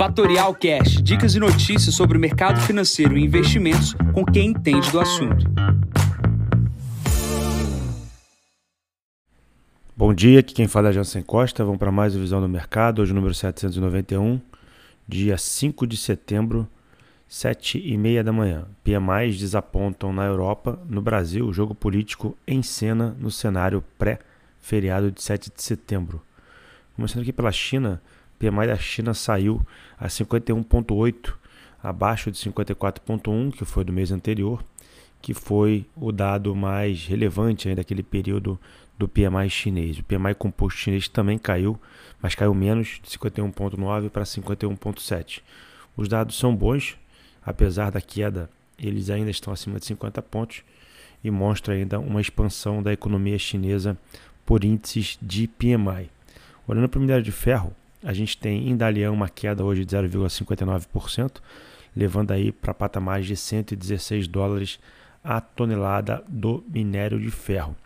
Fatorial Cash, dicas e notícias sobre o mercado financeiro e investimentos com quem entende do assunto. Bom dia, aqui quem fala é Jansen Costa. Vamos para mais uma visão do mercado, hoje número 791, dia 5 de setembro, 7 e meia da manhã. PMIs desapontam na Europa, no Brasil, jogo político em cena no cenário pré-feriado de 7 de setembro. Começando aqui pela China, PMI da China saiu a 51,8, abaixo de 54,1, que foi do mês anterior, que foi o dado mais relevante ainda daquele período do PMI chinês. O PMI composto chinês também caiu, mas caiu menos, de 51,9 para 51,7. Os dados são bons, apesar da queda, eles ainda estão acima de 50 pontos e mostra ainda uma expansão da economia chinesa por índices de PMI. Olhando para o minério de ferro, a gente tem em Dalian uma queda hoje de 0,59%, levando aí para patamares de 116 dólares a tonelada do minério de ferro.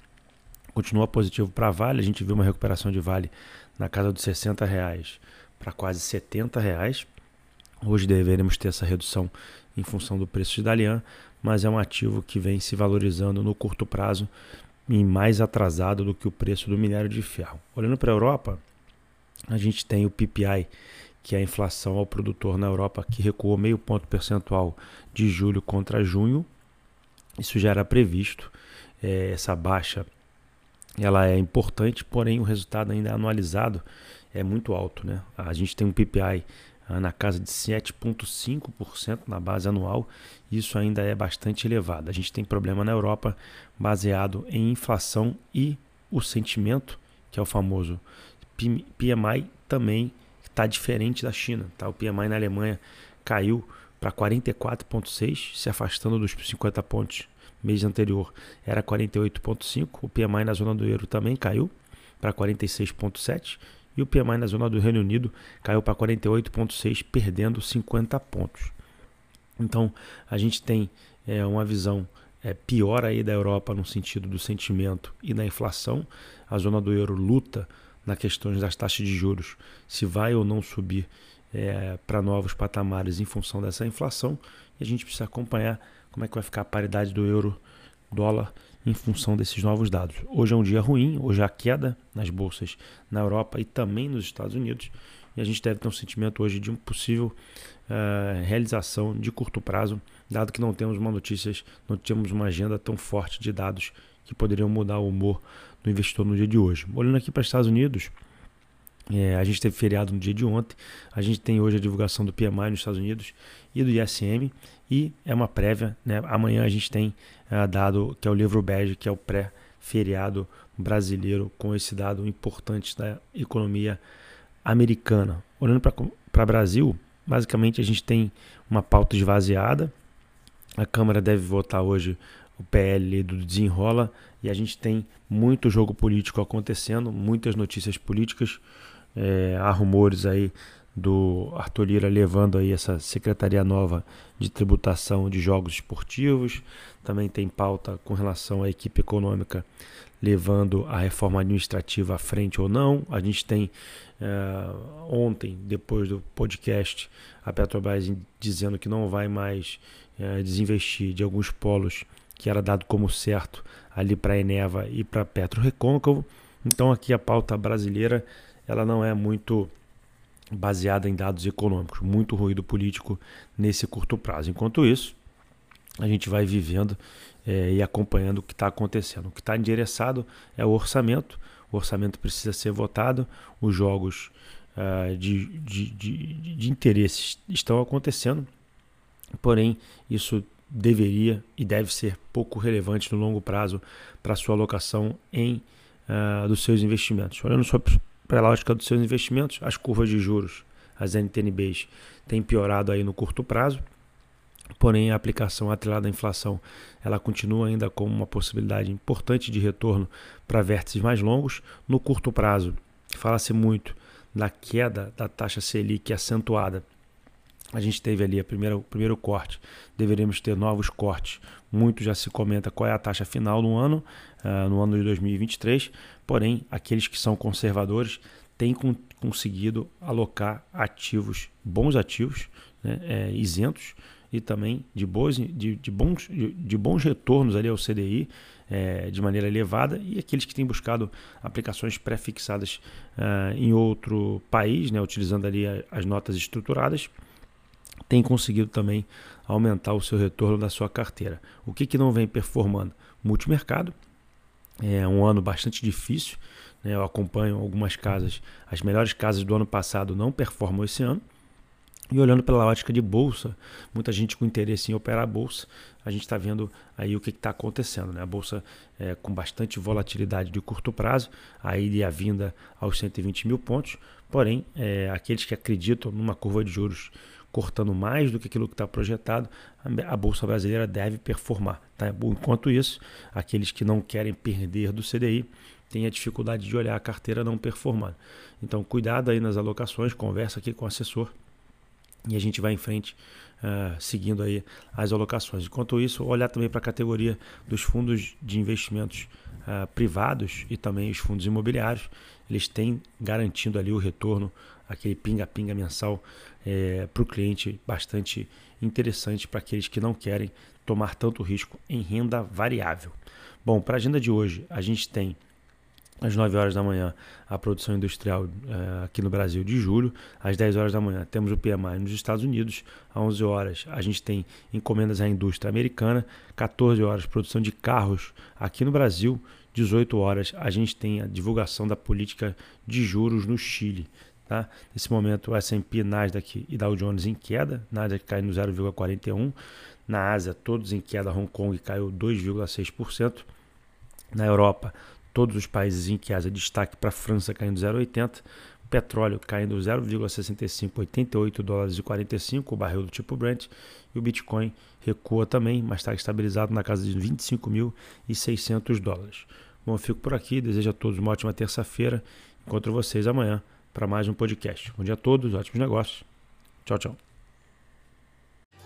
Continua positivo para Vale, a gente viu uma recuperação de Vale na casa dos 60 reais para quase 70 reais. Hoje deveremos ter essa redução em função do preço de Dalian, mas é um ativo que vem se valorizando no curto prazo e mais atrasado do que o preço do minério de ferro. Olhando para a Europa, a gente tem o PPI, que é a inflação ao produtor na Europa, que recuou meio ponto percentual de julho contra junho. Isso já era previsto. É, essa baixa ela é importante, porém o resultado ainda anualizado é muito alto. Né? A gente tem um PPI ah, na casa de 7,5% na base anual. Isso ainda é bastante elevado. A gente tem problema na Europa baseado em inflação e o sentimento, que é o famoso PMI também está diferente da China. Tá? O PMI na Alemanha caiu para 44,6, se afastando dos 50 pontos mês anterior. Era 48,5. O PMI na zona do euro também caiu para 46,7. E o PMI na zona do Reino Unido caiu para 48,6, perdendo 50 pontos. Então a gente tem é, uma visão é, pior aí da Europa no sentido do sentimento e da inflação. A zona do euro luta na questão das taxas de juros, se vai ou não subir é, para novos patamares em função dessa inflação. E a gente precisa acompanhar como é que vai ficar a paridade do euro dólar em função desses novos dados. Hoje é um dia ruim, hoje há queda nas bolsas na Europa e também nos Estados Unidos. E a gente deve ter um sentimento hoje de uma possível uh, realização de curto prazo, dado que não temos uma notícias, não temos uma agenda tão forte de dados que poderiam mudar o humor do investidor no dia de hoje. Olhando aqui para os Estados Unidos, é, a gente teve feriado no dia de ontem, a gente tem hoje a divulgação do PMI nos Estados Unidos e do ISM, e é uma prévia, né? amanhã a gente tem uh, dado que é o livro bege, que é o pré-feriado brasileiro, com esse dado importante da economia americana. Olhando para Brasil, basicamente a gente tem uma pauta esvaziada, a Câmara deve votar hoje o PL do desenrola e a gente tem muito jogo político acontecendo, muitas notícias políticas. É, há rumores aí do Arthur Lira levando aí essa secretaria nova de tributação de jogos esportivos. Também tem pauta com relação à equipe econômica levando a reforma administrativa à frente ou não. A gente tem é, ontem, depois do podcast, a Petrobras dizendo que não vai mais é, desinvestir de alguns polos que era dado como certo ali para a Eneva e para Petro Recôncavo. Então aqui a pauta brasileira ela não é muito baseada em dados econômicos, muito ruído político nesse curto prazo. Enquanto isso, a gente vai vivendo é, e acompanhando o que está acontecendo. O que está endereçado é o orçamento. O orçamento precisa ser votado, os jogos uh, de, de, de, de interesses estão acontecendo, porém, isso deveria e deve ser pouco relevante no longo prazo para sua alocação em uh, dos seus investimentos. Olhando só para a lógica dos seus investimentos, as curvas de juros, as NTNBs, têm piorado aí no curto prazo, porém a aplicação atrelada à inflação ela continua ainda como uma possibilidade importante de retorno para vértices mais longos. No curto prazo, fala-se muito da queda da taxa Selic acentuada a gente teve ali a primeira, o primeiro corte, deveremos ter novos cortes. Muito já se comenta qual é a taxa final no ano, uh, no ano de 2023, porém, aqueles que são conservadores têm conseguido alocar ativos, bons ativos, né, é, isentos e também de, boas, de, de, bons, de, de bons retornos ali ao CDI é, de maneira elevada. E aqueles que têm buscado aplicações pré-fixadas uh, em outro país, né, utilizando ali as notas estruturadas, têm conseguido também aumentar o seu retorno da sua carteira. O que, que não vem performando? Multimercado, é um ano bastante difícil. Né? Eu acompanho algumas casas, as melhores casas do ano passado não performam esse ano. E olhando pela ótica de bolsa, muita gente com interesse em operar a bolsa, a gente está vendo aí o que está acontecendo. Né? A bolsa é, com bastante volatilidade de curto prazo, a ida e a vinda aos 120 mil pontos, porém, é, aqueles que acreditam numa curva de juros cortando mais do que aquilo que está projetado, a Bolsa Brasileira deve performar. Tá? Enquanto isso, aqueles que não querem perder do CDI têm a dificuldade de olhar a carteira não performando. Então, cuidado aí nas alocações, conversa aqui com o assessor e a gente vai em frente uh, seguindo aí as alocações. Enquanto isso, olhar também para a categoria dos fundos de investimentos uh, privados e também os fundos imobiliários. Eles têm garantindo ali o retorno, aquele pinga-pinga mensal é, para o cliente bastante interessante para aqueles que não querem tomar tanto risco em renda variável. Bom, para a agenda de hoje, a gente tem às 9 horas da manhã, a produção industrial uh, aqui no Brasil de julho. Às 10 horas da manhã, temos o PMI nos Estados Unidos. Às 11 horas, a gente tem encomendas à indústria americana. 14 horas, produção de carros aqui no Brasil. 18 horas, a gente tem a divulgação da política de juros no Chile. Tá? Nesse momento, o S&P, Nasdaq e Dow Jones em queda. Nasdaq cai no 0,41. Na Ásia, todos em queda. Hong Kong caiu 2,6%. Na Europa, todos os países em que haja destaque para a França caindo 0,80, petróleo caindo 0,65, 88 dólares e 45, o barril do tipo Brent, e o Bitcoin recua também, mas está estabilizado na casa de 25.600 dólares. Bom, eu fico por aqui, desejo a todos uma ótima terça-feira, encontro vocês amanhã para mais um podcast. Bom dia a todos, ótimos negócios. Tchau, tchau.